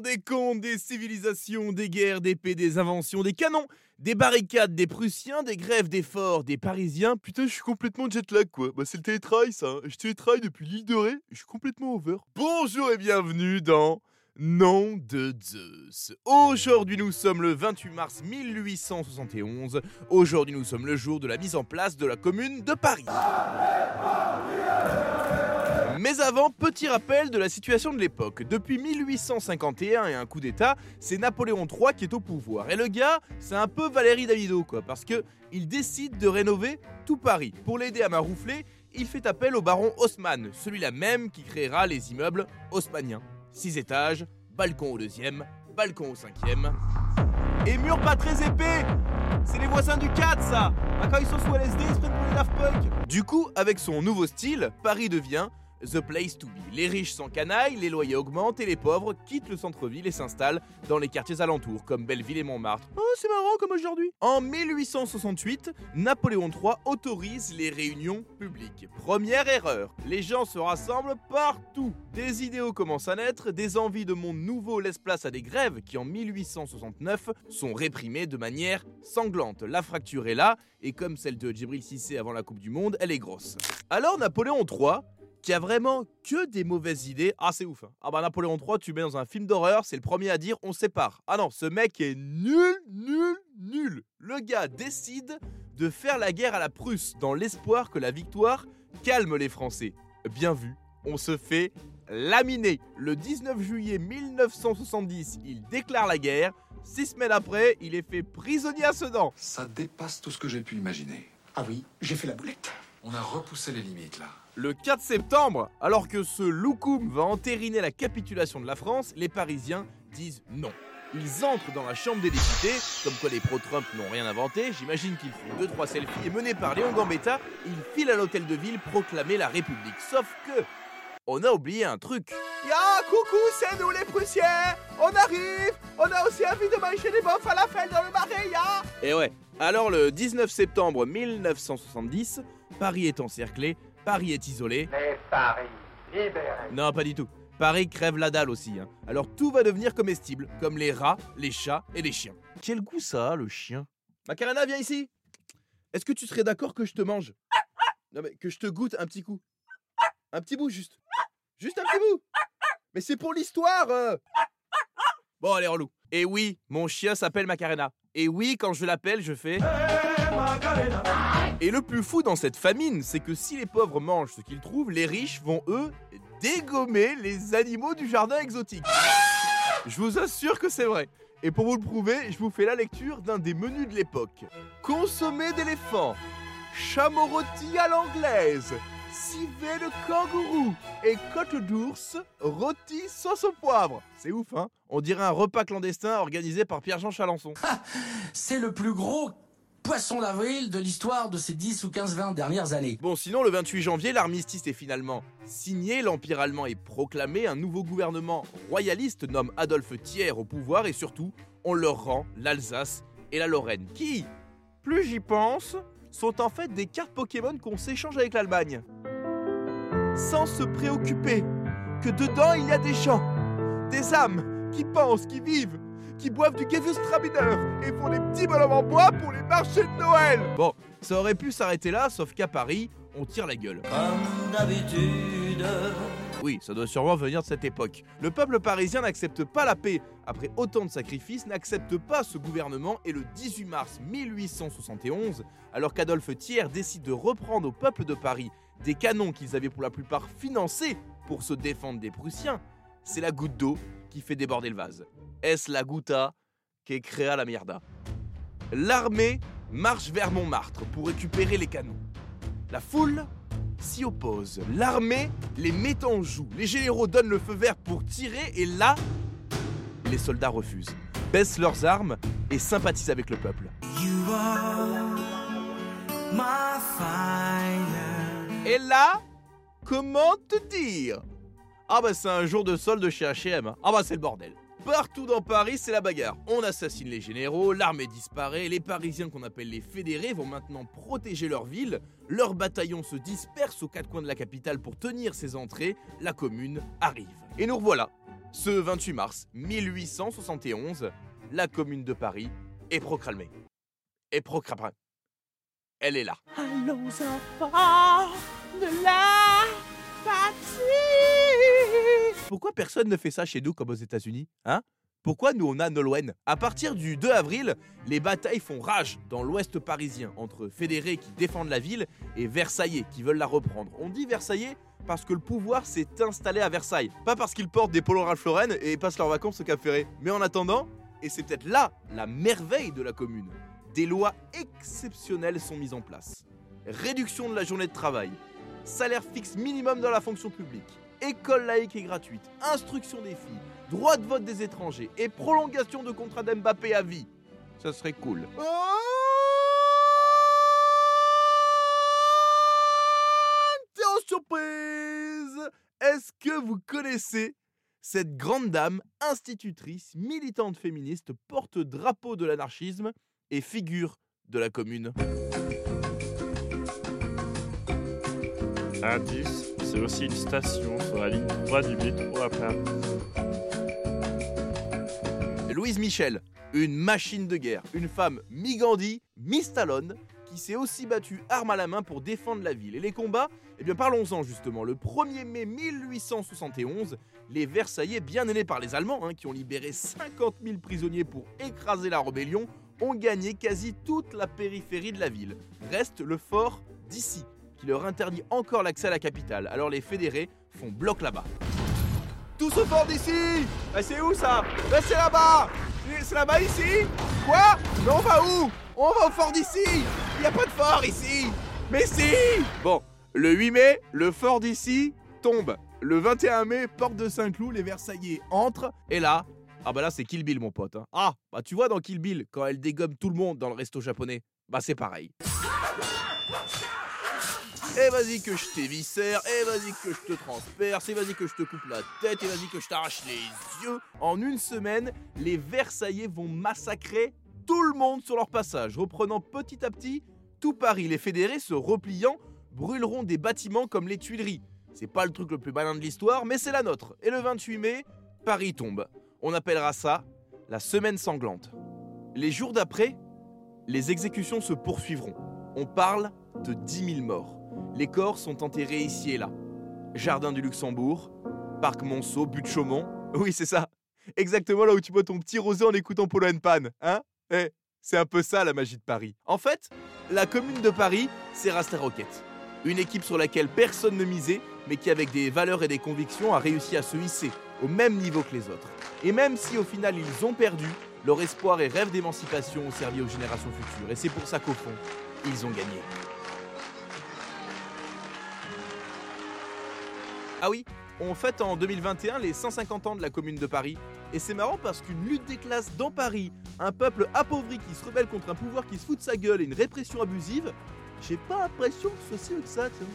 des contes, des civilisations, des guerres, des paix, des inventions, des canons, des barricades, des Prussiens, des grèves, des forts, des Parisiens. Putain, je suis complètement jet lag quoi. Bah, c'est le télétravail ça. Je télétravaille depuis l'île de. Je suis complètement over. Bonjour et bienvenue dans Nom de Zeus. Aujourd'hui nous sommes le 28 mars 1871. Aujourd'hui nous sommes le jour de la mise en place de la commune de Paris. Mais avant, petit rappel de la situation de l'époque. Depuis 1851 et un coup d'état, c'est Napoléon III qui est au pouvoir. Et le gars, c'est un peu Valérie Davido quoi, parce que il décide de rénover tout Paris. Pour l'aider à maroufler, il fait appel au baron Haussmann, celui-là même qui créera les immeubles haussmanniens. 6 étages, balcon au deuxième, balcon au cinquième. Et mur pas très épais C'est les voisins du 4 ça ah, Quand ils sont sous LSD, ils se prennent pour les Daft Du coup, avec son nouveau style, Paris devient The Place to Be. Les riches s'encanaillent, les loyers augmentent et les pauvres quittent le centre-ville et s'installent dans les quartiers alentours, comme Belleville et Montmartre. Oh, c'est marrant comme aujourd'hui En 1868, Napoléon III autorise les réunions publiques. Première erreur, les gens se rassemblent partout. Des idéaux commencent à naître, des envies de monde nouveau laissent place à des grèves qui en 1869 sont réprimées de manière sanglante. La fracture est là, et comme celle de Djibril Cissé avant la Coupe du Monde, elle est grosse. Alors Napoléon III qui a vraiment que des mauvaises idées. Ah, c'est ouf. Hein. Ah, bah, Napoléon III, tu mets dans un film d'horreur, c'est le premier à dire on sépare. Ah non, ce mec est nul, nul, nul. Le gars décide de faire la guerre à la Prusse dans l'espoir que la victoire calme les Français. Bien vu, on se fait laminer. Le 19 juillet 1970, il déclare la guerre. Six semaines après, il est fait prisonnier à Sedan. Ça dépasse tout ce que j'ai pu imaginer. Ah oui, j'ai fait la boulette. On a repoussé les limites là. Le 4 septembre, alors que ce loukoum va entériner la capitulation de la France, les Parisiens disent non. Ils entrent dans la chambre des députés, comme quoi les pro-Trump n'ont rien inventé, j'imagine qu'ils font 2-3 selfies et menés par Léon Gambetta, ils filent à l'hôtel de ville proclamer la République. Sauf que, on a oublié un truc. Ya, coucou, c'est nous les Prussiens On arrive On a aussi envie de manger des bons falafel dans le marais, ya Et ouais, alors le 19 septembre 1970, Paris est encerclé, Paris est isolé. Mais Paris, libéré. Non, pas du tout. Paris crève la dalle aussi. Hein. Alors tout va devenir comestible, comme les rats, les chats et les chiens. Quel goût ça a, le chien? Macarena, viens ici Est-ce que tu serais d'accord que je te mange? Non mais que je te goûte un petit coup. Un petit bout juste. Juste un petit bout Mais c'est pour l'histoire euh. Bon allez relou. Et oui, mon chien s'appelle Macarena. Et oui, quand je l'appelle, je fais... Et le plus fou dans cette famine, c'est que si les pauvres mangent ce qu'ils trouvent, les riches vont, eux, dégommer les animaux du jardin exotique. Je vous assure que c'est vrai. Et pour vous le prouver, je vous fais la lecture d'un des menus de l'époque. Consommé d'éléphant, chameau rôti à l'anglaise, civet de kangourou et côte d'ours rôti sauce au poivre. C'est ouf, hein? On dirait un repas clandestin organisé par Pierre-Jean Chalençon. c'est le plus gros poisson d'avril de l'histoire de ces 10 ou 15, 20 dernières années. Bon, sinon, le 28 janvier, l'armistice est finalement signé, l'Empire allemand est proclamé, un nouveau gouvernement royaliste nomme Adolphe Thiers au pouvoir et surtout, on leur rend l'Alsace et la Lorraine, qui, plus j'y pense, sont en fait des cartes Pokémon qu'on s'échange avec l'Allemagne. Sans se préoccuper que dedans il y a des gens, des âmes qui pensent, qui vivent, qui boivent du Gewürztraminer et font des petits bonhommes en bois pour les marchés de Noël. Bon, ça aurait pu s'arrêter là, sauf qu'à Paris, on tire la gueule. Comme d'habitude. Oui, ça doit sûrement venir de cette époque. Le peuple parisien n'accepte pas la paix. Après autant de sacrifices, n'accepte pas ce gouvernement et le 18 mars 1871, alors qu'Adolphe Thiers décide de reprendre au peuple de Paris des canons qu'ils avaient pour la plupart financés pour se défendre des Prussiens, c'est la goutte d'eau qui fait déborder le vase. Est-ce la goutta qui créa la mierda L'armée marche vers Montmartre pour récupérer les canons. La foule s'y oppose. L'armée les met en joue. Les généraux donnent le feu vert pour tirer et là, les soldats refusent, baissent leurs armes et sympathisent avec le peuple. Et là, comment te dire? Ah bah c'est un jour de solde chez H&M. Ah bah c'est le bordel. Partout dans Paris, c'est la bagarre. On assassine les généraux, l'armée disparaît, les Parisiens qu'on appelle les fédérés vont maintenant protéger leur ville, leurs bataillons se dispersent aux quatre coins de la capitale pour tenir ses entrées, la commune arrive. Et nous revoilà, Ce 28 mars 1871, la commune de Paris est proclamée. Est proclamée. Elle est là. Allons enfants de la patrie. Pourquoi personne ne fait ça chez nous comme aux États-Unis Hein? Pourquoi nous on a Nolwenn À partir du 2 avril, les batailles font rage dans l'ouest parisien entre fédérés qui défendent la ville et Versaillais qui veulent la reprendre. On dit Versaillais parce que le pouvoir s'est installé à Versailles, pas parce qu'ils portent des polos Ralph Lauren et passent leurs vacances au Cap Ferré. Mais en attendant, et c'est peut-être là la merveille de la commune, des lois exceptionnelles sont mises en place. Réduction de la journée de travail, salaire fixe minimum dans la fonction publique, école laïque et gratuite, instruction des filles, droit de vote des étrangers. Et prolongation de contrat d'Mbappé à vie. Ça serait cool. Attention surprise. Est-ce que vous connaissez cette grande dame, institutrice, militante féministe, porte-drapeau de l'anarchisme et figure de la commune? Indice, c'est aussi une station sur la ligne 3 du métro à Paris. Louise Michel, une machine de guerre, une femme mi-Gandhi, mi-Stallone, qui s'est aussi battue arme à la main pour défendre la ville. Et les combats Eh bien parlons-en justement. Le 1er mai 1871, les Versaillais, bien aidés par les Allemands, hein, qui ont libéré 50 000 prisonniers pour écraser la rébellion, ont gagné quasi toute la périphérie de la ville. Reste le fort d'ici, qui leur interdit encore l'accès à la capitale. Alors les fédérés font bloc là-bas. Tous au fort d'ici Bah c'est où ça? Bah c'est là-bas C'est- C'est là-bas ici Quoi? Mais on va où? On va au fort d'ici Il y a pas de fort ici Mais si Bon, le 8 mai, le fort d'ici tombe. Le 21 mai, porte de Saint-Cloud, les Versaillais entrent. Et là, ah bah là c'est Kill Bill mon pote. hein. Ah, bah tu vois dans Kill Bill, quand elle dégomme tout le monde dans le resto japonais, bah c'est pareil. Et vas-y que je t'éviscère, et vas-y que je te transperce, et vas-y que je te coupe la tête, et vas-y que je t'arrache les yeux. En une semaine, les Versaillais vont massacrer tout le monde sur leur passage, reprenant petit à petit tout Paris. Les fédérés, se repliant, brûleront des bâtiments comme les Tuileries. C'est pas le truc le plus malin de l'histoire, mais c'est la nôtre. Et le 28 mai, Paris tombe. On appellera ça la semaine sanglante. Les jours d'après, les exécutions se poursuivront. On parle de 10 000 morts. Les corps sont enterrés ici et là. Jardin du Luxembourg, Parc Monceau, but de Chaumont. Oui, c'est ça. Exactement là où tu bois ton petit rosé en écoutant Polo and Pan, hein? Eh, c'est un peu ça la magie de Paris. En fait, la commune de Paris, c'est Rasta Rocket. Une équipe sur laquelle personne ne misait, mais qui avec des valeurs et des convictions a réussi à se hisser au même niveau que les autres. Et même si au final ils ont perdu, leur espoir et rêve d'émancipation ont servi aux générations futures. Et c'est pour ça qu'au fond, ils ont gagné. Ah oui, on fête en 2021 les 150 ans de la commune de Paris. Et c'est marrant parce qu'une lutte des classes dans Paris, un peuple appauvri qui se rebelle contre un pouvoir qui se fout de sa gueule et une répression abusive, j'ai pas l'impression que ce soit que ça, tiens.